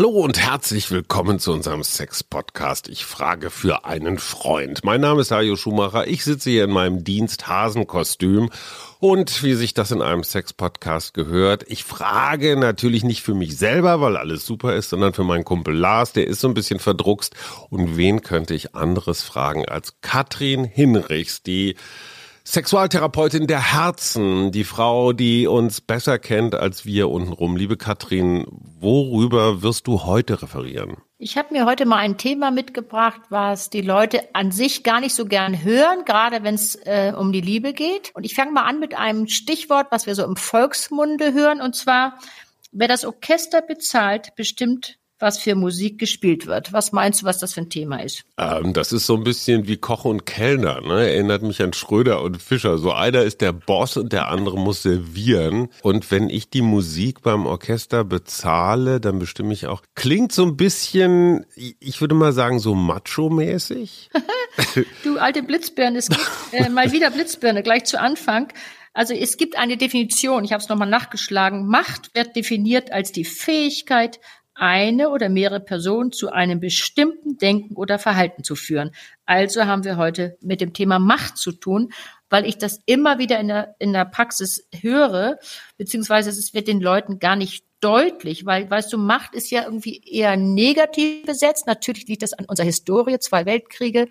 Hallo und herzlich willkommen zu unserem Sex-Podcast. Ich frage für einen Freund. Mein Name ist Hajo Schumacher. Ich sitze hier in meinem Diensthasenkostüm und wie sich das in einem Sex-Podcast gehört, ich frage natürlich nicht für mich selber, weil alles super ist, sondern für meinen Kumpel Lars, der ist so ein bisschen verdruckst. Und wen könnte ich anderes fragen als Katrin Hinrichs, die Sexualtherapeutin der Herzen, die Frau, die uns besser kennt als wir untenrum. Liebe Katrin, worüber wirst du heute referieren? Ich habe mir heute mal ein Thema mitgebracht, was die Leute an sich gar nicht so gern hören, gerade wenn es äh, um die Liebe geht. Und ich fange mal an mit einem Stichwort, was wir so im Volksmunde hören, und zwar, wer das Orchester bezahlt, bestimmt was für Musik gespielt wird. Was meinst du, was das für ein Thema ist? Ähm, das ist so ein bisschen wie Koch und Kellner. Ne? Erinnert mich an Schröder und Fischer. So einer ist der Boss und der andere muss servieren. Und wenn ich die Musik beim Orchester bezahle, dann bestimme ich auch. Klingt so ein bisschen, ich würde mal sagen, so macho-mäßig. du alte Blitzbirne, es gibt äh, mal wieder Blitzbirne, gleich zu Anfang. Also es gibt eine Definition, ich habe es nochmal nachgeschlagen. Macht wird definiert als die Fähigkeit, eine oder mehrere Personen zu einem bestimmten Denken oder Verhalten zu führen. Also haben wir heute mit dem Thema Macht zu tun, weil ich das immer wieder in der, in der Praxis höre, beziehungsweise es wird den Leuten gar nicht deutlich, weil, weißt du, Macht ist ja irgendwie eher negativ besetzt. Natürlich liegt das an unserer Historie, zwei Weltkriege,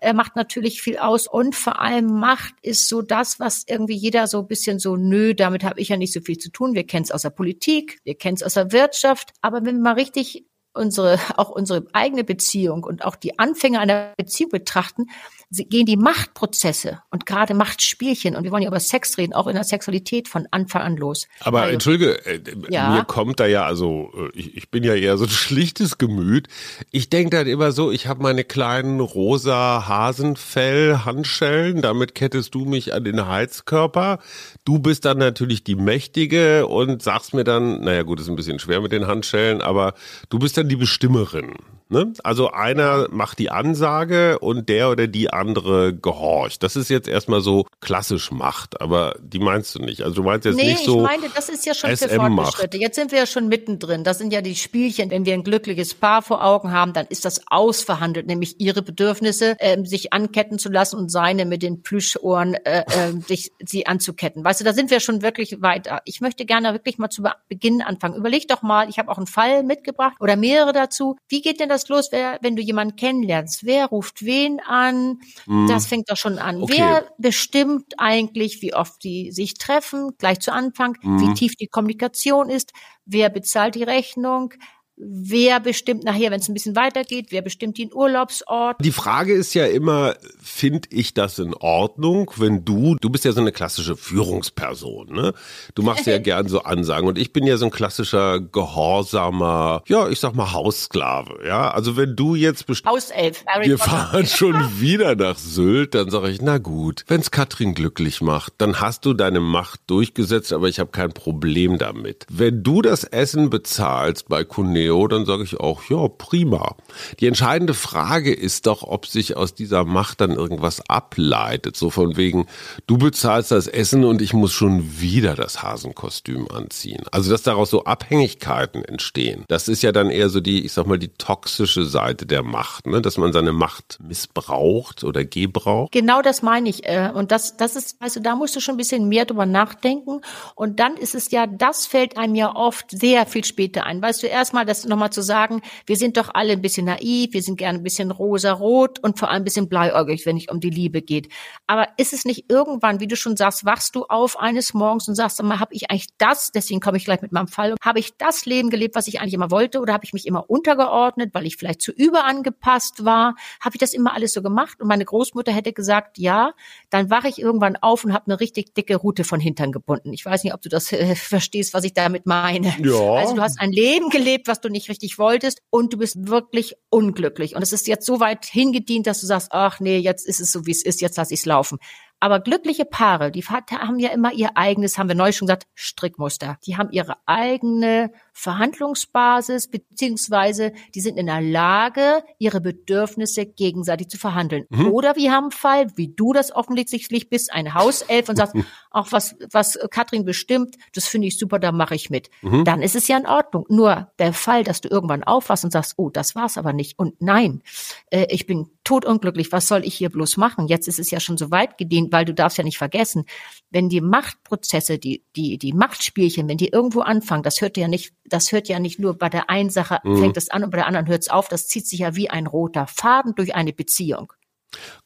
äh, macht natürlich viel aus. Und vor allem Macht ist so das, was irgendwie jeder so ein bisschen so, nö, damit habe ich ja nicht so viel zu tun. Wir kennen es aus der Politik, wir kennen es aus der Wirtschaft. Aber wenn wir mal richtig unsere, auch unsere eigene Beziehung und auch die Anfänge einer Beziehung betrachten, gehen die Machtprozesse und gerade Machtspielchen, und wir wollen ja über Sex reden, auch in der Sexualität von Anfang an los. Aber also, entschuldige, äh, ja. mir kommt da ja, also äh, ich, ich bin ja eher so ein schlichtes Gemüt. Ich denke dann immer so, ich habe meine kleinen rosa Hasenfell-Handschellen, damit kettest du mich an den Heizkörper. Du bist dann natürlich die Mächtige und sagst mir dann, naja gut, ist ein bisschen schwer mit den Handschellen, aber du bist dann die Bestimmerin. Ne? Also einer macht die Ansage und der oder die andere gehorcht. Das ist jetzt erstmal so klassisch Macht, aber die meinst du nicht. Also du meinst jetzt nee, nicht so. Nee, ich meine, das ist ja schon für Fortgeschritte. Jetzt sind wir ja schon mittendrin. Das sind ja die Spielchen. Wenn wir ein glückliches Paar vor Augen haben, dann ist das ausverhandelt, nämlich ihre Bedürfnisse, äh, sich anketten zu lassen und seine mit den Plüschohren äh, äh, sich, sie anzuketten. Weißt du, da sind wir schon wirklich weiter. Ich möchte gerne wirklich mal zu Beginn anfangen. Überleg doch mal, ich habe auch einen Fall mitgebracht oder mehrere dazu. Wie geht denn das das los, wer, wenn du jemanden kennenlernst? Wer ruft wen an? Mm. Das fängt doch schon an. Okay. Wer bestimmt eigentlich, wie oft die sich treffen, gleich zu Anfang, mm. wie tief die Kommunikation ist? Wer bezahlt die Rechnung? Wer bestimmt nachher, wenn es ein bisschen weitergeht, wer bestimmt den Urlaubsort? Die Frage ist ja immer, finde ich das in Ordnung, wenn du, du bist ja so eine klassische Führungsperson, ne? Du machst ja gern so Ansagen und ich bin ja so ein klassischer gehorsamer, ja, ich sag mal Haussklave, ja? Also wenn du jetzt Hauself, wir fahren schon wieder nach Sylt, dann sage ich, na gut, wenn's Katrin glücklich macht, dann hast du deine Macht durchgesetzt, aber ich habe kein Problem damit. Wenn du das Essen bezahlst bei Kunden Neo, dann sage ich auch, ja, prima. Die entscheidende Frage ist doch, ob sich aus dieser Macht dann irgendwas ableitet. So von wegen, du bezahlst das Essen und ich muss schon wieder das Hasenkostüm anziehen. Also, dass daraus so Abhängigkeiten entstehen. Das ist ja dann eher so die, ich sag mal, die toxische Seite der Macht, ne? dass man seine Macht missbraucht oder gebraucht. Genau das meine ich. Äh, und das, das ist, also da musst du schon ein bisschen mehr drüber nachdenken. Und dann ist es ja, das fällt einem ja oft sehr viel später ein. Weißt du, erstmal, das nochmal zu sagen, wir sind doch alle ein bisschen naiv, wir sind gerne ein bisschen rosa-rot und vor allem ein bisschen bleiäugig, wenn es um die Liebe geht. Aber ist es nicht irgendwann, wie du schon sagst, wachst du auf eines Morgens und sagst, mal, habe ich eigentlich das, deswegen komme ich gleich mit meinem Fall, habe ich das Leben gelebt, was ich eigentlich immer wollte oder habe ich mich immer untergeordnet, weil ich vielleicht zu überangepasst war? Habe ich das immer alles so gemacht? Und meine Großmutter hätte gesagt, ja, dann wache ich irgendwann auf und habe eine richtig dicke Rute von Hintern gebunden. Ich weiß nicht, ob du das äh, verstehst, was ich damit meine. Ja. Also du hast ein Leben gelebt, was du nicht richtig wolltest und du bist wirklich unglücklich. Und es ist jetzt so weit hingedient, dass du sagst, ach nee, jetzt ist es so, wie es ist, jetzt lass ich es laufen. Aber glückliche Paare, die haben ja immer ihr eigenes, haben wir neu schon gesagt, Strickmuster. Die haben ihre eigene Verhandlungsbasis, beziehungsweise die sind in der Lage, ihre Bedürfnisse gegenseitig zu verhandeln. Mhm. Oder wir haben einen Fall, wie du das offensichtlich bist, ein Hauself und sagst, auch was, was Katrin bestimmt, das finde ich super, da mache ich mit. Mhm. Dann ist es ja in Ordnung. Nur der Fall, dass du irgendwann aufwachst und sagst, oh, das war's aber nicht. Und nein, äh, ich bin totunglücklich, was soll ich hier bloß machen? Jetzt ist es ja schon so weit gedient, weil du darfst ja nicht vergessen, wenn die Machtprozesse, die, die, die Machtspielchen, wenn die irgendwo anfangen, das hört ja nicht, das hört ja nicht nur bei der einen Sache mhm. fängt es an und bei der anderen hört es auf, das zieht sich ja wie ein roter Faden durch eine Beziehung.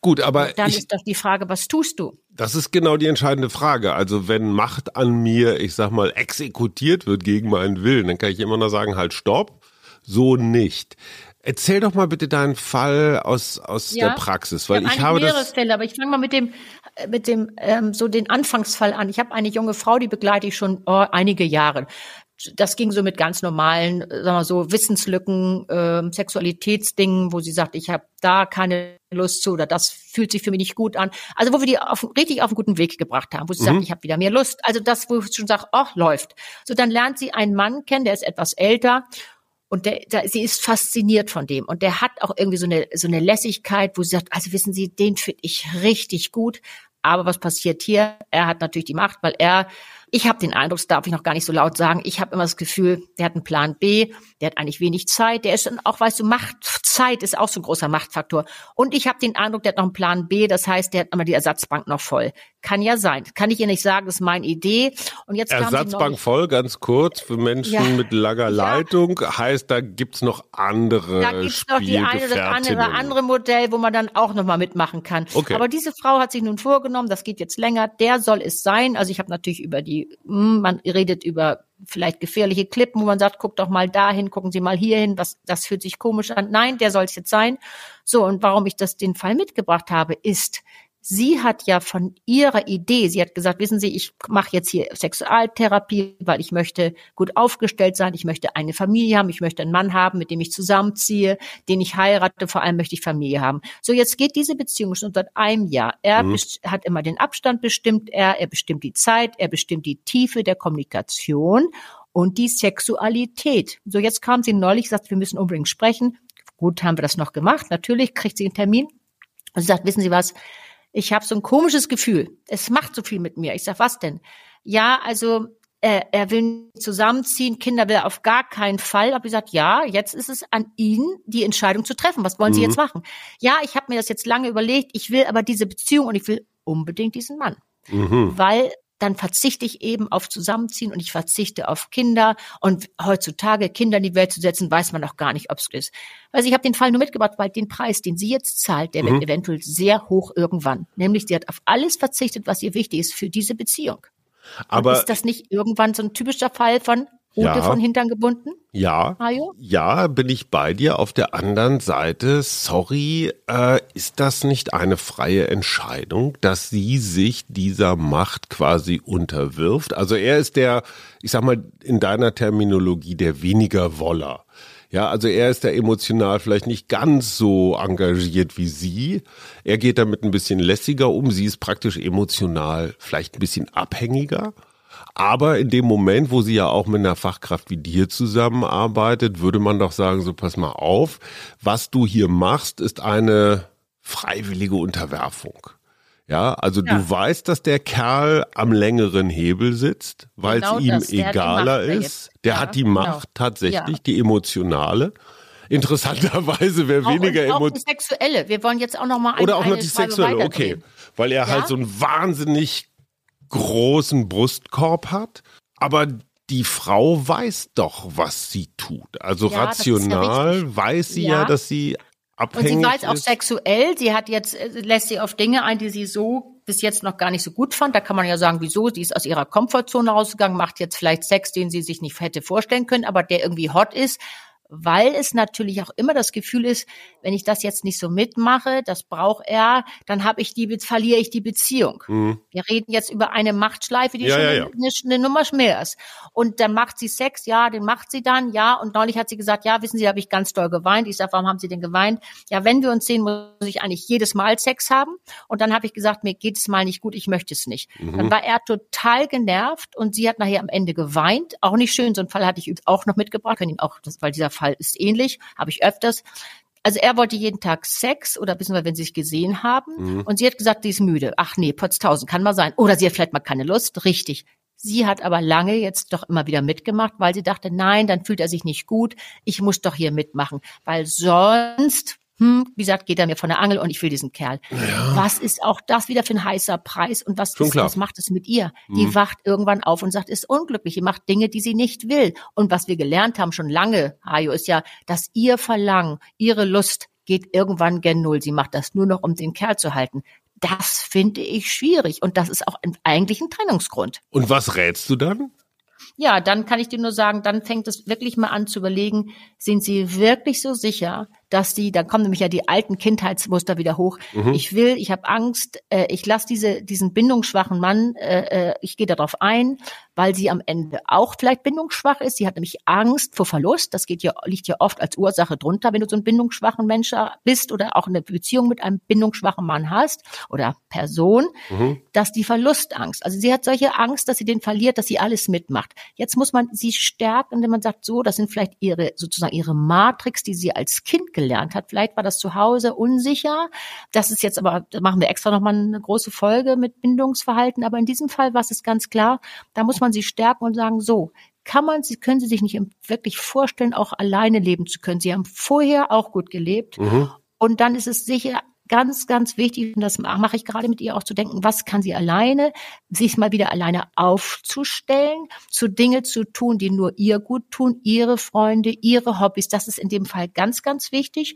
Gut, aber und dann ich, ist doch die Frage, was tust du? Das ist genau die entscheidende Frage. Also wenn Macht an mir, ich sag mal, exekutiert wird gegen meinen Willen, dann kann ich immer noch sagen, halt stopp, so nicht. Erzähl doch mal bitte deinen Fall aus, aus ja, der Praxis, weil ich, ich habe mehrere das Fälle, aber ich fange mal mit dem mit dem ähm, so den Anfangsfall an. Ich habe eine junge Frau, die begleite ich schon oh, einige Jahre. Das ging so mit ganz normalen, sagen wir so Wissenslücken, ähm, Sexualitätsdingen, wo sie sagt, ich habe da keine Lust zu oder das fühlt sich für mich nicht gut an. Also wo wir die auf, richtig auf einen guten Weg gebracht haben, wo sie mhm. sagt, ich habe wieder mehr Lust. Also das, wo ich schon sage, ach, läuft. So, dann lernt sie einen Mann kennen, der ist etwas älter und der, der, sie ist fasziniert von dem. Und der hat auch irgendwie so eine, so eine Lässigkeit, wo sie sagt, also wissen Sie, den finde ich richtig gut. Aber was passiert hier? Er hat natürlich die Macht, weil er ich habe den Eindruck, das darf ich noch gar nicht so laut sagen, ich habe immer das Gefühl, der hat einen Plan B, der hat eigentlich wenig Zeit, der ist dann auch, weißt du, Machtzeit ist auch so ein großer Machtfaktor. Und ich habe den Eindruck, der hat noch einen Plan B, das heißt, der hat immer die Ersatzbank noch voll. Kann ja sein. Kann ich ihr nicht sagen, das ist meine Idee. Und jetzt Ersatzbank voll, ganz kurz, für Menschen ja. mit langer Leitung, ja. heißt, da gibt's noch andere Da gibt's noch die eine, das andere, andere Modell, wo man dann auch noch mal mitmachen kann. Okay. Aber diese Frau hat sich nun vorgenommen, das geht jetzt länger, der soll es sein. Also ich habe natürlich über die hm, man redet über vielleicht gefährliche Klippen, wo man sagt, guck doch mal dahin, gucken Sie mal hierhin, was, das fühlt sich komisch an. Nein, der soll es jetzt sein. So, und warum ich das den Fall mitgebracht habe, ist, sie hat ja von ihrer Idee, sie hat gesagt, wissen Sie, ich mache jetzt hier Sexualtherapie, weil ich möchte gut aufgestellt sein, ich möchte eine Familie haben, ich möchte einen Mann haben, mit dem ich zusammenziehe, den ich heirate, vor allem möchte ich Familie haben. So, jetzt geht diese Beziehung schon seit einem Jahr. Er mhm. hat immer den Abstand bestimmt, er, er bestimmt die Zeit, er bestimmt die Tiefe der Kommunikation und die Sexualität. So, jetzt kam sie neulich, sagt, wir müssen unbedingt sprechen. Gut, haben wir das noch gemacht. Natürlich kriegt sie einen Termin. Und sie sagt, wissen Sie was? Ich habe so ein komisches Gefühl. Es macht so viel mit mir. Ich sag, was denn? Ja, also er, er will zusammenziehen, Kinder will er auf gar keinen Fall. Aber ich gesagt, ja, jetzt ist es an Ihnen, die Entscheidung zu treffen. Was wollen Sie mhm. jetzt machen? Ja, ich habe mir das jetzt lange überlegt. Ich will aber diese Beziehung und ich will unbedingt diesen Mann. Mhm. Weil dann verzichte ich eben auf Zusammenziehen und ich verzichte auf Kinder. Und heutzutage Kinder in die Welt zu setzen, weiß man noch gar nicht, ob es ist. Also ich habe den Fall nur mitgebracht, weil den Preis, den sie jetzt zahlt, der mhm. wird eventuell sehr hoch irgendwann. Nämlich sie hat auf alles verzichtet, was ihr wichtig ist für diese Beziehung. Aber und ist das nicht irgendwann so ein typischer Fall von Rute ja. von Hintern gebunden? Ja. Mario? Ja, bin ich bei dir. Auf der anderen Seite, sorry, äh, ist das nicht eine freie Entscheidung, dass sie sich dieser Macht quasi unterwirft? Also er ist der, ich sag mal, in deiner Terminologie der weniger Woller. Ja, also er ist da emotional vielleicht nicht ganz so engagiert wie sie. Er geht damit ein bisschen lässiger um. Sie ist praktisch emotional vielleicht ein bisschen abhängiger. Aber in dem Moment, wo sie ja auch mit einer Fachkraft wie dir zusammenarbeitet, würde man doch sagen, so pass mal auf, was du hier machst, ist eine freiwillige Unterwerfung. Ja, also ja. du weißt, dass der Kerl am längeren Hebel sitzt, weil genau es ihm das, egaler ist. Der ja, hat die Macht genau. tatsächlich, ja. die emotionale. Interessanterweise wäre weniger emotional. die sexuelle. Wir wollen jetzt auch noch mal eine, Oder auch noch die sexuelle, okay. Weil er halt so ein wahnsinnig großen Brustkorb hat, aber die Frau weiß doch, was sie tut. Also ja, rational ja weiß sie ja. ja, dass sie abhängig ist. Und sie weiß auch sexuell. Sie hat jetzt, äh, lässt sie auf Dinge ein, die sie so bis jetzt noch gar nicht so gut fand. Da kann man ja sagen, wieso? Sie ist aus ihrer Komfortzone rausgegangen, macht jetzt vielleicht Sex, den sie sich nicht hätte vorstellen können, aber der irgendwie hot ist weil es natürlich auch immer das Gefühl ist, wenn ich das jetzt nicht so mitmache, das braucht er, dann habe ich die, verliere ich die Beziehung. Mhm. Wir reden jetzt über eine Machtschleife, die ja, schon ja, ja. Eine, eine, Nummer mehr ist. Und dann macht sie Sex, ja, den macht sie dann, ja. Und neulich hat sie gesagt, ja, wissen Sie, da habe ich ganz doll geweint. Ich sage, warum haben Sie denn geweint? Ja, wenn wir uns sehen, muss ich eigentlich jedes Mal Sex haben. Und dann habe ich gesagt, mir geht es mal nicht gut, ich möchte es nicht. Mhm. Dann war er total genervt und sie hat nachher am Ende geweint. Auch nicht schön, so einen Fall hatte ich auch noch mitgebracht, können ihm auch, weil dieser Fall ist ähnlich, habe ich öfters. Also er wollte jeden Tag Sex oder beziehungsweise wenn sie sich gesehen haben mhm. und sie hat gesagt, sie ist müde. Ach nee, Potztausend kann mal sein. Oder sie hat vielleicht mal keine Lust. Richtig. Sie hat aber lange jetzt doch immer wieder mitgemacht, weil sie dachte, nein, dann fühlt er sich nicht gut. Ich muss doch hier mitmachen, weil sonst hm, wie gesagt, geht er mir von der Angel und ich will diesen Kerl. Ja. Was ist auch das wieder für ein heißer Preis und was, ist, was macht es mit ihr? Mhm. Die wacht irgendwann auf und sagt, ist unglücklich, die macht Dinge, die sie nicht will. Und was wir gelernt haben schon lange, Hajo, ist ja, dass ihr Verlangen, ihre Lust geht irgendwann gen Null. Sie macht das nur noch, um den Kerl zu halten. Das finde ich schwierig und das ist auch eigentlich ein Trennungsgrund. Und was rätst du dann? Ja, dann kann ich dir nur sagen, dann fängt es wirklich mal an zu überlegen, sind sie wirklich so sicher, dass die, dann kommen nämlich ja die alten Kindheitsmuster wieder hoch. Mhm. Ich will, ich habe Angst, äh, ich lasse diese, diesen bindungsschwachen Mann, äh, äh, ich gehe darauf ein, weil sie am Ende auch vielleicht bindungsschwach ist. Sie hat nämlich Angst vor Verlust. Das geht ja, liegt ja oft als Ursache drunter, wenn du so ein bindungsschwachen Mensch bist oder auch eine Beziehung mit einem bindungsschwachen Mann hast oder Person, mhm. dass die Verlustangst, also sie hat solche Angst, dass sie den verliert, dass sie alles mitmacht. Jetzt muss man sie stärken, indem man sagt, so, das sind vielleicht ihre, sozusagen ihre Matrix, die sie als Kind gelernt hat. Vielleicht war das zu Hause unsicher. Das ist jetzt aber, da machen wir extra nochmal eine große Folge mit Bindungsverhalten. Aber in diesem Fall war es ganz klar, da muss man sie stärken und sagen, so, kann man, sie können sie sich nicht wirklich vorstellen, auch alleine leben zu können. Sie haben vorher auch gut gelebt. Mhm. Und dann ist es sicher ganz, ganz wichtig, und das mache ich gerade mit ihr auch zu denken, was kann sie alleine, sich mal wieder alleine aufzustellen, zu Dinge zu tun, die nur ihr gut tun, ihre Freunde, ihre Hobbys. Das ist in dem Fall ganz, ganz wichtig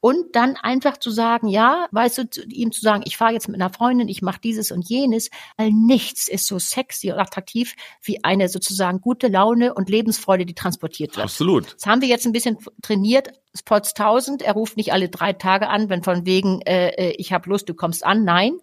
und dann einfach zu sagen, ja, weißt du, ihm zu sagen, ich fahre jetzt mit einer Freundin, ich mache dieses und jenes, weil nichts ist so sexy und attraktiv wie eine sozusagen gute Laune und Lebensfreude, die transportiert wird. Absolut. Das haben wir jetzt ein bisschen trainiert. Spots 1000, er ruft nicht alle drei Tage an, wenn von wegen, äh, äh ich habe Lust, du kommst an. Nein,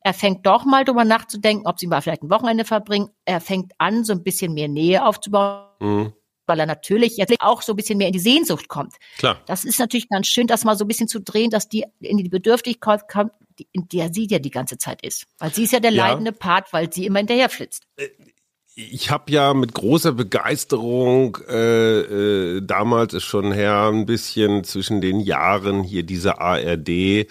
er fängt doch mal drüber nachzudenken, ob sie mal vielleicht ein Wochenende verbringen. Er fängt an, so ein bisschen mehr Nähe aufzubauen. Mhm weil er natürlich jetzt auch so ein bisschen mehr in die Sehnsucht kommt. Klar. Das ist natürlich ganz schön, das mal so ein bisschen zu drehen, dass die in die Bedürftigkeit kommt, in der sie ja die ganze Zeit ist. Weil sie ist ja der ja. leidende Part, weil sie immer hinterher flitzt. Äh, ich habe ja mit großer Begeisterung äh, äh, damals ist schon her ein bisschen zwischen den Jahren hier diese ARD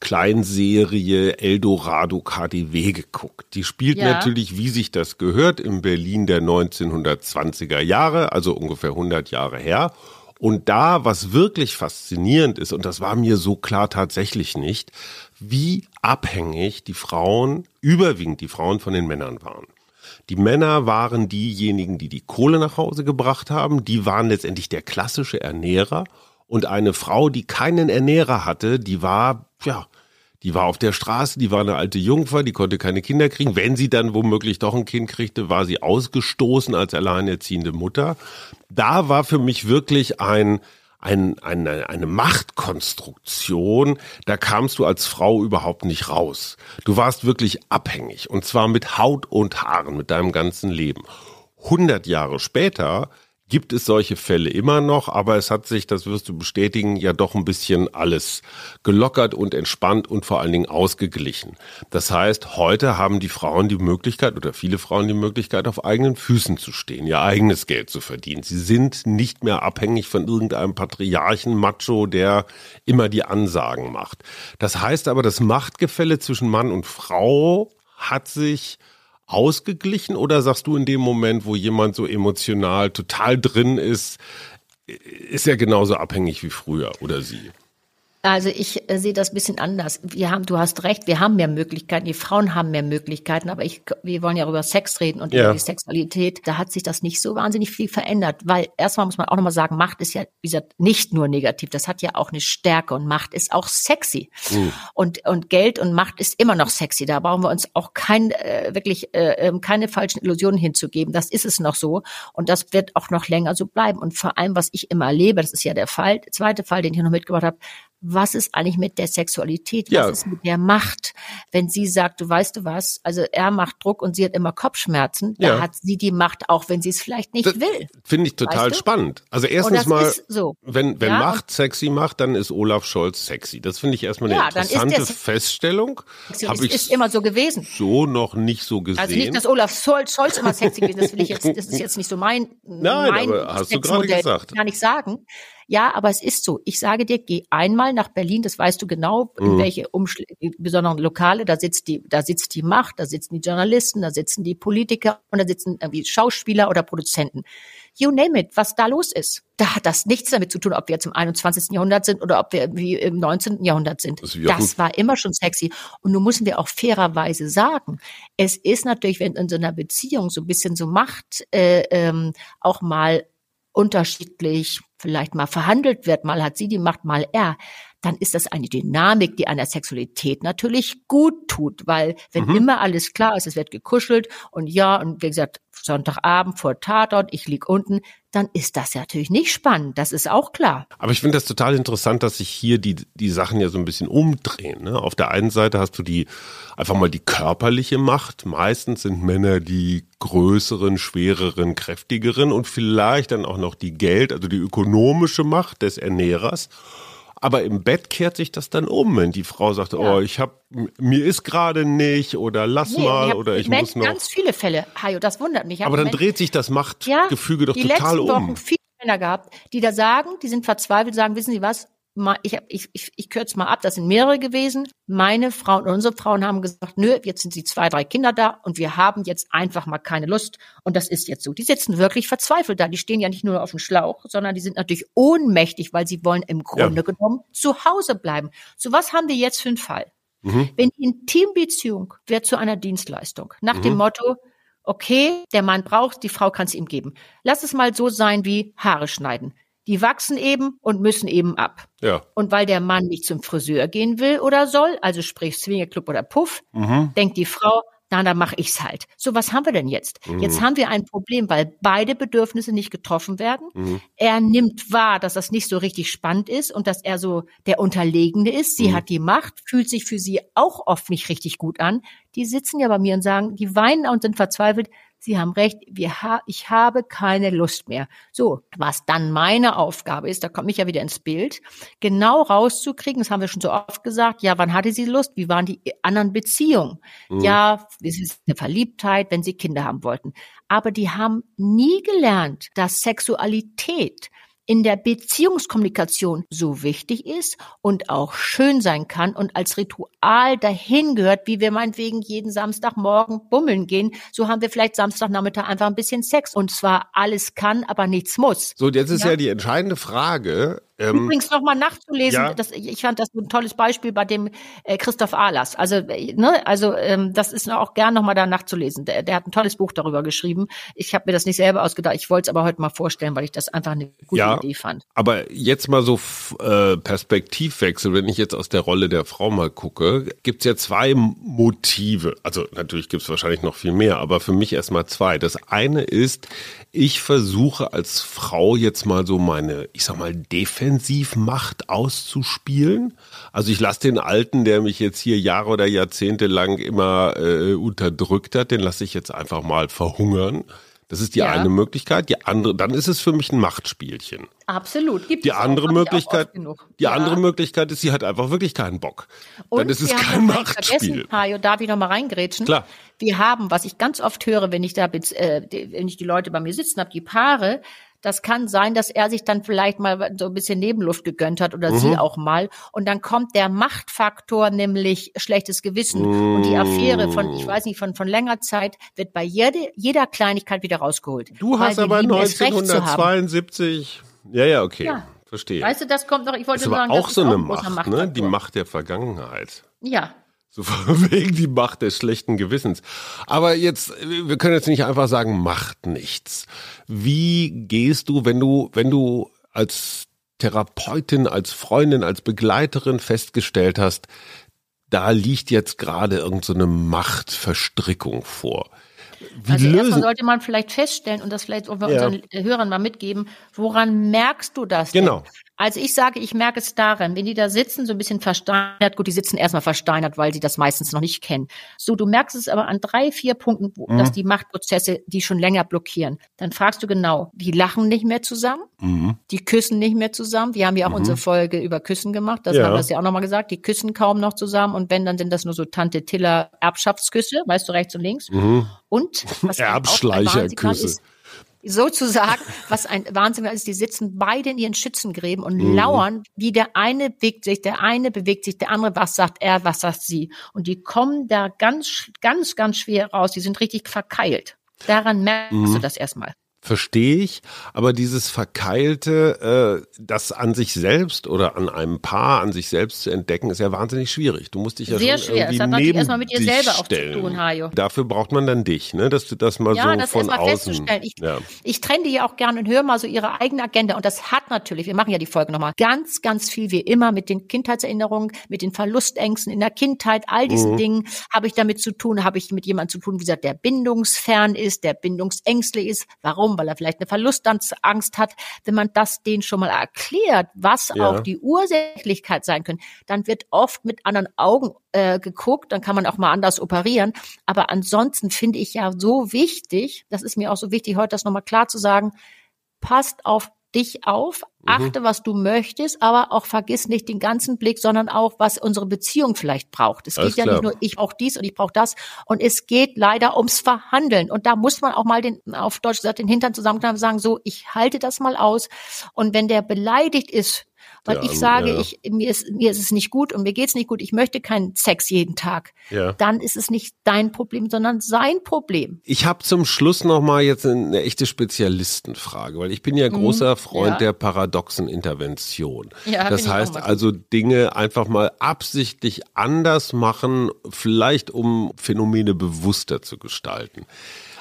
Kleinserie Eldorado KDW geguckt. Die spielt ja. natürlich, wie sich das gehört, im Berlin der 1920er Jahre, also ungefähr 100 Jahre her. Und da, was wirklich faszinierend ist, und das war mir so klar tatsächlich nicht, wie abhängig die Frauen, überwiegend die Frauen von den Männern waren. Die Männer waren diejenigen, die die Kohle nach Hause gebracht haben, die waren letztendlich der klassische Ernährer und eine Frau, die keinen Ernährer hatte, die war, ja, die war auf der Straße, die war eine alte Jungfer, die konnte keine Kinder kriegen. Wenn sie dann womöglich doch ein Kind kriegte, war sie ausgestoßen als alleinerziehende Mutter. Da war für mich wirklich ein, ein, eine, eine Machtkonstruktion, da kamst du als Frau überhaupt nicht raus. Du warst wirklich abhängig und zwar mit Haut und Haaren, mit deinem ganzen Leben. 100 Jahre später gibt es solche Fälle immer noch, aber es hat sich, das wirst du bestätigen, ja doch ein bisschen alles gelockert und entspannt und vor allen Dingen ausgeglichen. Das heißt, heute haben die Frauen die Möglichkeit oder viele Frauen die Möglichkeit, auf eigenen Füßen zu stehen, ihr eigenes Geld zu verdienen. Sie sind nicht mehr abhängig von irgendeinem Patriarchen Macho, der immer die Ansagen macht. Das heißt aber, das Machtgefälle zwischen Mann und Frau hat sich ausgeglichen oder sagst du in dem Moment, wo jemand so emotional total drin ist, ist er genauso abhängig wie früher oder sie? Also ich äh, sehe das ein bisschen anders. Wir haben, du hast recht, wir haben mehr Möglichkeiten, die Frauen haben mehr Möglichkeiten, aber ich, wir wollen ja über Sex reden und Ja. über die Sexualität. Da hat sich das nicht so wahnsinnig viel verändert, weil erstmal muss man auch nochmal sagen, Macht ist ja, wie gesagt, nicht nur negativ, das hat ja auch eine Stärke und Macht ist auch sexy. Und, und Geld und Macht ist immer noch sexy. Da brauchen wir uns auch kein, äh, wirklich äh, ähm, keine falschen Illusionen hinzugeben. Das ist es noch so und das wird auch noch länger so bleiben. Und vor allem, was ich immer erlebe, das ist ja der Fall, der zweite Fall, den ich noch mitgebracht habe, was ist eigentlich mit der Sexualität? Ja. Was ist mit der Macht? Wenn sie sagt, du weißt du was, also er macht Druck und sie hat immer Kopfschmerzen, Ja. da hat sie die Macht, auch wenn sie es vielleicht nicht Das will. Finde ich total Weißt du? spannend. Also erstens mal, so. wenn, wenn Ja, Macht sexy macht, dann ist Olaf Scholz sexy. Das finde ich erstmal eine Ja, interessante Feststellung. Es Habe ich ist immer so gewesen. so noch nicht so gesehen. Also nicht, dass Olaf Scholz, Scholz immer sexy gewesen ist, das will ich jetzt, das ist jetzt nicht so mein, Nein, mein aber hast du gerade gesagt. Kann ich sagen. Ja, aber es ist so. Ich sage dir, geh einmal nach Berlin, das weißt du genau, Mhm. in welche Umschl besonderen Lokale, da sitzt die, da sitzt die Macht, da sitzen die Journalisten, da sitzen die Politiker und da sitzen irgendwie Schauspieler oder Produzenten. You name it, was da los ist. Da hat das nichts damit zu tun, ob wir jetzt im 21. Jahrhundert sind oder ob wir wie im 19. Jahrhundert sind. Das Das war immer schon sexy. Und nun müssen wir auch fairerweise sagen, es ist natürlich, wenn in so einer Beziehung so ein bisschen so Macht äh, ähm, auch mal unterschiedlich vielleicht mal verhandelt wird, mal hat sie die Macht, mal er, dann ist das eine Dynamik, die einer Sexualität natürlich gut tut, weil wenn Mhm. immer alles klar ist, es wird gekuschelt und ja, und wie gesagt, Sonntagabend vor Tatort, ich lieg unten, dann ist das ja natürlich nicht spannend, das ist auch klar. Aber ich finde das total interessant, dass sich hier die, die Sachen ja so ein bisschen umdrehen. Ne? Auf der einen Seite hast du die einfach mal die körperliche Macht. Meistens sind Männer die größeren, schwereren, kräftigeren und vielleicht dann auch noch die Geld, also die ökonomische Macht des Ernährers. Aber im Bett kehrt sich das dann um, wenn die Frau sagt, oh, ich hab, mir ist gerade nicht oder lass Nee, mal hab oder ich Mensch, muss noch. ganz viele Fälle, Hajo, das wundert mich. Ich Aber dann Mensch- dreht sich das Machtgefüge doch die total letzten um. Wochen viele Männer gehabt, die da sagen, die sind verzweifelt, sagen, wissen Sie was? Ich, hab, ich, ich, ich kürze mal ab, das sind mehrere gewesen. Meine Frauen und unsere Frauen haben gesagt, nö, jetzt sind sie zwei, drei Kinder da und wir haben jetzt einfach mal keine Lust. Und das ist jetzt so. Die sitzen wirklich verzweifelt da. Die stehen ja nicht nur auf dem Schlauch, sondern die sind natürlich ohnmächtig, weil sie wollen im Grunde genommen zu Hause bleiben. So was haben wir jetzt für einen Fall? Mhm. Wenn die Intimbeziehung wird zu einer Dienstleistung, nach dem Motto, okay, der Mann braucht, die Frau kann es ihm geben. Lass es mal so sein wie Haare schneiden. Die wachsen eben und müssen eben ab. Ja. Und weil der Mann nicht zum Friseur gehen will oder soll, also sprich Swingerclub oder Puff, Mhm. denkt die Frau, na, dann mache ich's halt. So, was haben wir denn jetzt? Mhm. Jetzt haben wir ein Problem, weil beide Bedürfnisse nicht getroffen werden. Mhm. Er nimmt wahr, dass das nicht so richtig spannend ist und dass er so der Unterlegene ist. Mhm. Sie hat die Macht, fühlt sich für sie auch oft nicht richtig gut an. Die sitzen ja bei mir und sagen, die weinen und sind verzweifelt. Sie haben recht, wir ha ich habe keine Lust mehr. So, was dann meine Aufgabe ist, da komme ich ja wieder ins Bild, genau rauszukriegen, das haben wir schon so oft gesagt, ja, wann hatte sie Lust, wie waren die anderen Beziehungen? Ja, es ist eine Verliebtheit, wenn sie Kinder haben wollten. Aber die haben nie gelernt, dass Sexualität in der Beziehungskommunikation so wichtig ist und auch schön sein kann und als Ritual dahin gehört, wie wir meinetwegen jeden Samstagmorgen bummeln gehen, so haben wir vielleicht Samstagnachmittag einfach ein bisschen Sex. Und zwar alles kann, aber nichts muss. So, jetzt ist ja, Ja. die entscheidende Frage. Ähm, Übrigens nochmal nachzulesen, ja. das, ich fand das ein tolles Beispiel bei dem äh, Christoph Ahlers. Also, äh, ne, also ähm, das ist auch gern nochmal da nachzulesen. Der, der hat ein tolles Buch darüber geschrieben. Ich habe mir das nicht selber ausgedacht. Ich wollte es aber heute mal vorstellen, weil ich das einfach eine gute Ja. Idee fand. Aber jetzt mal so äh, Perspektivwechsel, wenn ich jetzt aus der Rolle der Frau mal gucke, gibt's ja zwei Motive. Also natürlich gibt's wahrscheinlich noch viel mehr, aber für mich erstmal zwei. Das eine ist, ich versuche als Frau jetzt mal so meine, ich sag mal, Defensivmacht auszuspielen. Also ich lasse den Alten, der mich jetzt hier Jahre oder Jahrzehnte lang immer äh, unterdrückt hat, den lasse ich jetzt einfach mal verhungern. Das ist die Ja. eine Möglichkeit. Die andere, dann ist es für mich ein Machtspielchen. Absolut. Gibt Die andere auch Möglichkeit, die Ja. andere Möglichkeit ist, sie hat einfach wirklich keinen Bock. Und Dann ist es kein Machtspiel. Vergessen, Hajo, darf ich noch mal reingrätschen? Klar. Wir haben, was ich ganz oft höre, wenn ich da, äh, die- wenn ich die Leute bei mir sitzen habe, die Paare, das kann sein, dass er sich dann vielleicht mal so ein bisschen Nebenluft gegönnt hat oder Mhm. sie auch mal. Und dann kommt der Machtfaktor, nämlich schlechtes Gewissen. Und die Affäre von, ich weiß nicht, von, von längerer Zeit wird bei jede, jeder Kleinigkeit wieder rausgeholt. Du hast aber lieben es, Recht zu haben. 1972. Ja, ja, okay. Ja. verstehe. Weißt du, das kommt noch, ich wollte das ist nur aber sagen, auch das so ist eine ein großer Macht, ne? Die Macht der Vergangenheit. Ja. So von wegen die Macht des schlechten Gewissens. Aber jetzt, wir können jetzt nicht einfach sagen, macht nichts. Wie gehst du, wenn du, wenn du als Therapeutin, als Freundin, als Begleiterin festgestellt hast, da liegt jetzt gerade irgendeine so Machtverstrickung vor? Wie also erstmal sollte man vielleicht feststellen und das vielleicht auch Ja. unseren Hörern mal mitgeben, woran merkst du das? Genau. Denn? Also ich sage, ich merke es daran, wenn die da sitzen, so ein bisschen versteinert, gut, die sitzen erstmal versteinert, weil sie das meistens noch nicht kennen. So, du merkst es aber an drei, vier Punkten, wo, Mhm. dass die Machtprozesse die schon länger blockieren. Dann fragst du genau, die lachen nicht mehr zusammen, Mhm. die küssen nicht mehr zusammen. Wir haben ja auch unsere Folge über Küssen gemacht, das Ja. haben wir das ja auch nochmal gesagt. Die küssen kaum noch zusammen und wenn, dann sind das nur so Tante Tiller Erbschaftsküsse, weißt du, rechts und links. Mhm. Und was Erbschleicherküsse. Sozusagen, was ein Wahnsinn ist, die sitzen beide in ihren Schützengräben und Mhm. lauern, wie der eine bewegt sich, der eine bewegt sich, der andere, was sagt er, was sagt sie. Und die kommen da ganz, ganz, ganz schwer raus. Die sind richtig verkeilt. Daran merkst Mhm. du das erstmal. Verstehe ich, aber dieses Verkeilte, äh, das an sich selbst oder an einem Paar an sich selbst zu entdecken, ist ja wahnsinnig schwierig. Du musst dich ja Sehr schon schwer. irgendwie Es hat natürlich neben erstmal mit dir selber auch zu tun, Hajo. Dafür braucht man dann dich, ne? dass du das mal Ja, so das von außen. festzustellen. Ich, ja. ich trenne die ja auch gerne und höre mal so ihre eigene Agenda. Und das hat natürlich, wir machen ja die Folge nochmal, ganz, ganz viel wie immer mit den Kindheitserinnerungen, mit den Verlustängsten in der Kindheit, all diesen Mhm. Dingen habe ich damit zu tun, habe ich mit jemandem zu tun, wie gesagt, der bindungsfern ist, der bindungsängstlich ist. Warum? Weil er vielleicht eine Verlustangst hat. Wenn man das denen schon mal erklärt, was Ja. auch die Ursächlichkeit sein können, dann wird oft mit anderen Augen äh, geguckt, dann kann man auch mal anders operieren. Aber ansonsten finde ich ja so wichtig, das ist mir auch so wichtig, heute das nochmal klar zu sagen, passt auf dich auf, Mhm. achte, was du möchtest, aber auch vergiss nicht den ganzen Blick, sondern auch, was unsere Beziehung vielleicht braucht. Es Alles geht ja klar. nicht nur, ich brauche dies und ich brauche das. Und es geht leider ums Verhandeln. Und da muss man auch mal den, auf Deutsch gesagt, den Hintern zusammenkneifen und sagen, so, ich halte das mal aus. Und wenn der beleidigt ist, weil Der ich andere, sage, ja. ich, mir ist, mir ist es nicht gut und mir geht's nicht gut, ich möchte keinen Sex jeden Tag, Ja. dann ist es nicht dein Problem, sondern sein Problem. Ich habe zum Schluss noch mal jetzt eine echte Spezialistenfrage, weil ich bin ja großer Freund Mhm. ja. der paradoxen Intervention. Ja, das heißt also Dinge einfach mal absichtlich anders machen, vielleicht um Phänomene bewusster zu gestalten.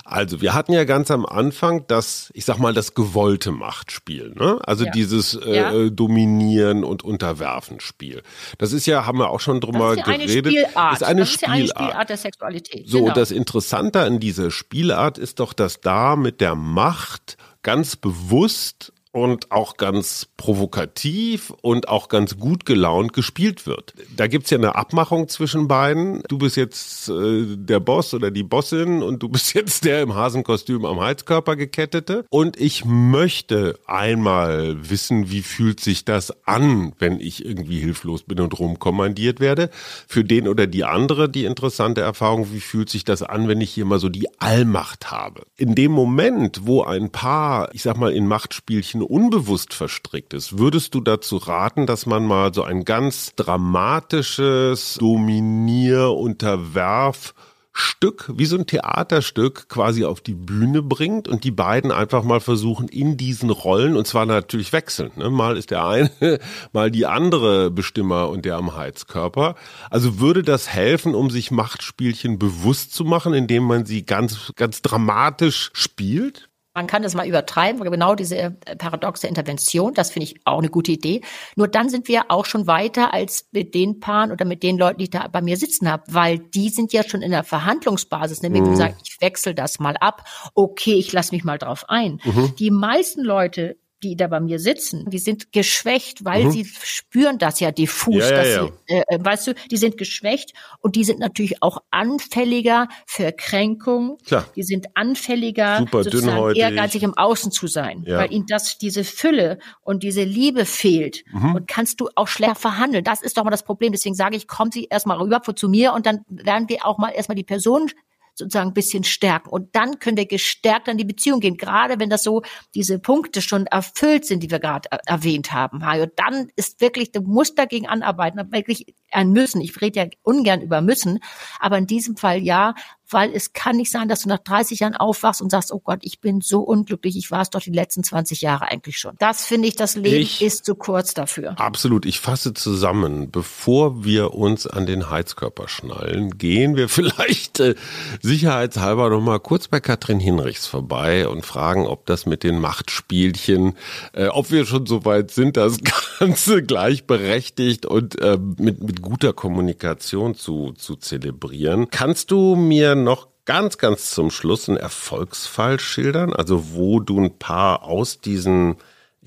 Also wir hatten ja ganz am Anfang das, ich sag mal, das gewollte Machtspiel, ne? Also Ja. dieses äh, Ja. äh, Dominieren und Unterwerfen-Spiel. Das ist ja, haben wir auch schon drüber Das ist ja eine geredet. Spielart. Ist eine das ist ja eine Spielart. Spielart der Sexualität. So, genau. das Interessante an dieser Spielart ist doch, dass da mit der Macht ganz bewusst und auch ganz provokativ und auch ganz gut gelaunt gespielt wird. Da gibt's ja eine Abmachung zwischen beiden. Du bist jetzt äh, der Boss oder die Bossin und du bist jetzt der im Hasenkostüm am Heizkörper gekettete. Und ich möchte einmal wissen, wie fühlt sich das an, wenn ich irgendwie hilflos bin und rumkommandiert werde. Für den oder die andere die interessante Erfahrung, wie fühlt sich das an, wenn ich hier mal so die Allmacht habe. In dem Moment, wo ein Paar, ich sag mal, in Machtspielchen unbewusst verstrickt ist, würdest du dazu raten, dass man mal so ein ganz dramatisches Dominier, Unterwerf, Stück, wie so ein Theaterstück quasi auf die Bühne bringt und die beiden einfach mal versuchen in diesen Rollen und zwar natürlich wechselnd. Ne? Mal ist der eine, mal die andere Bestimmer und der am Heizkörper. Also würde das helfen, um sich Machtspielchen bewusst zu machen, indem man sie ganz, ganz dramatisch spielt? Man kann das mal übertreiben, genau diese äh, paradoxe Intervention, das finde ich auch eine gute Idee. Nur dann sind wir auch schon weiter als mit den Paaren oder mit den Leuten, die ich da bei mir sitzen habe, weil die sind ja schon in der Verhandlungsbasis, nämlich mhm. sagen, ich wechsle das mal ab, okay, ich lasse mich mal drauf ein. Mhm. Die meisten Leute, die da bei mir sitzen, die sind geschwächt, weil Mhm. sie spüren das ja diffus, Ja, ja, dass ja. sie, äh, äh, weißt du, die sind geschwächt und die sind natürlich auch anfälliger für Kränkungen. Klar. Die sind anfälliger, Super sozusagen ehrgeizig im Außen zu sein, weil ihnen das diese Fülle und diese Liebe fehlt Mhm. und kannst du auch schlecht verhandeln. Das ist doch mal das Problem. Deswegen sage ich, kommen Sie erstmal rüber zu mir und dann werden wir auch mal erstmal die Person sozusagen ein bisschen stärken. Und dann können wir gestärkt an die Beziehung gehen. Gerade wenn das so diese Punkte schon erfüllt sind, die wir gerade er- erwähnt haben. Hajo, dann ist wirklich, du musst dagegen anarbeiten, wirklich ein Müssen. Ich rede ja ungern über Müssen, aber in diesem Fall ja, weil es kann nicht sein, dass du nach 30 Jahren aufwachst und sagst, oh Gott, ich bin so unglücklich, ich war es doch die letzten 20 Jahre eigentlich schon. Das finde ich, das Leben ich, ist zu kurz dafür. Absolut. Ich fasse zusammen, bevor wir uns an den Heizkörper schnallen, gehen wir vielleicht äh, sicherheitshalber noch mal kurz bei Katrin Hinrichs vorbei und fragen, ob das mit den Machtspielchen, äh, ob wir schon so weit sind, das Ganze gleichberechtigt und äh, mit, mit guter Kommunikation zu, zu zelebrieren. Kannst du mir noch ganz, ganz zum Schluss einen Erfolgsfall schildern? Also wo du ein paar aus diesen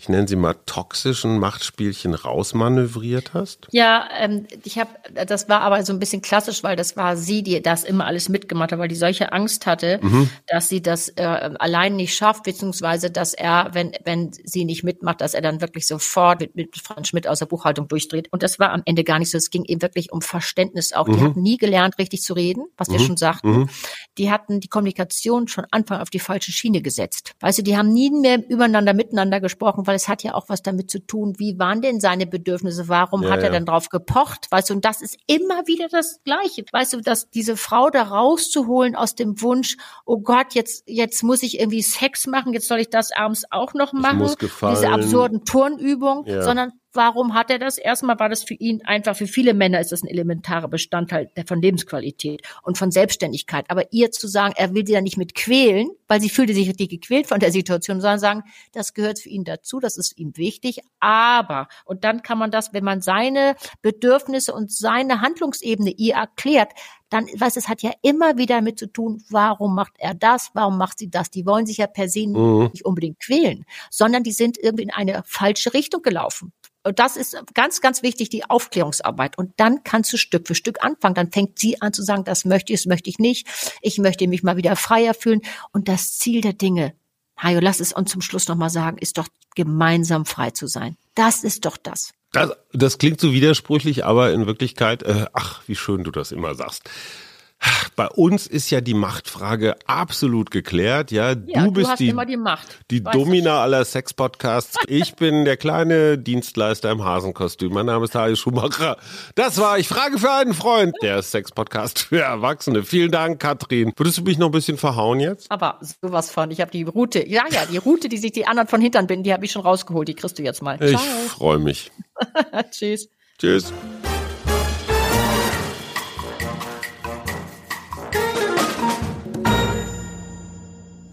ich nenne sie mal toxischen Machtspielchen rausmanövriert hast? Ja, ähm, ich habe, das war aber so ein bisschen klassisch, weil das war sie, die das immer alles mitgemacht hat, weil die solche Angst hatte, mhm. dass sie das äh, allein nicht schafft, beziehungsweise dass er, wenn wenn sie nicht mitmacht, dass er dann wirklich sofort mit, mit Franz Schmidt aus der Buchhaltung durchdreht. Und das war am Ende gar nicht so. Es ging eben wirklich um Verständnis auch. Mhm. Die hatten nie gelernt, richtig zu reden, was mhm. wir schon sagten. Mhm. Die hatten die Kommunikation schon Anfang auf die falsche Schiene gesetzt. Weißt du, die haben nie mehr übereinander miteinander gesprochen weil es hat ja auch was damit zu tun, wie waren denn seine Bedürfnisse, warum ja, hat er ja. denn drauf gepocht, weißt du, und das ist immer wieder das Gleiche, weißt du, dass diese Frau da rauszuholen aus dem Wunsch, oh Gott, jetzt, jetzt muss ich irgendwie Sex machen, jetzt soll ich das abends auch noch machen, diese absurden Turnübungen, ja. sondern Warum hat er das? Erstmal war das für ihn einfach, für viele Männer ist das ein elementarer Bestandteil von Lebensqualität und von Selbstständigkeit. Aber ihr zu sagen, er will sie ja nicht mit quälen, weil sie fühlte sich richtig gequält von der Situation, sondern sagen, das gehört für ihn dazu, das ist ihm wichtig. Aber, und dann kann man das, wenn man seine Bedürfnisse und seine Handlungsebene ihr erklärt, dann, weiß es hat ja immer wieder damit zu tun, warum macht er das, warum macht sie das? Die wollen sich ja per se mhm. nicht unbedingt quälen, sondern die sind irgendwie in eine falsche Richtung gelaufen. Und das ist ganz, ganz wichtig, die Aufklärungsarbeit. Und dann kannst du Stück für Stück anfangen. Dann fängt sie an zu sagen, das möchte ich, das möchte ich nicht. Ich möchte mich mal wieder freier fühlen. Und das Ziel der Dinge, Hajo, lass es uns zum Schluss nochmal sagen, ist doch gemeinsam frei zu sein. Das ist doch das. Das, das klingt so widersprüchlich, aber in Wirklichkeit, äh, ach, wie schön du das immer sagst. Bei uns ist ja die Machtfrage absolut geklärt. Ja, du ja, bist die, die, die Domina aller Sex-Podcasts. Ich bin der kleine Dienstleister im Hasenkostüm. Mein Name ist Harry Schumacher. Das war Ich frage für einen Freund, der Sex-Podcast für Erwachsene. Vielen Dank, Katrin. Würdest du mich noch ein bisschen verhauen jetzt? Aber sowas von. Ich habe die Route. Ja, ja, die Route, die sich die anderen von hintern binden, die habe ich schon rausgeholt. Die kriegst du jetzt mal. Ich freue mich. Tschüss. Tschüss.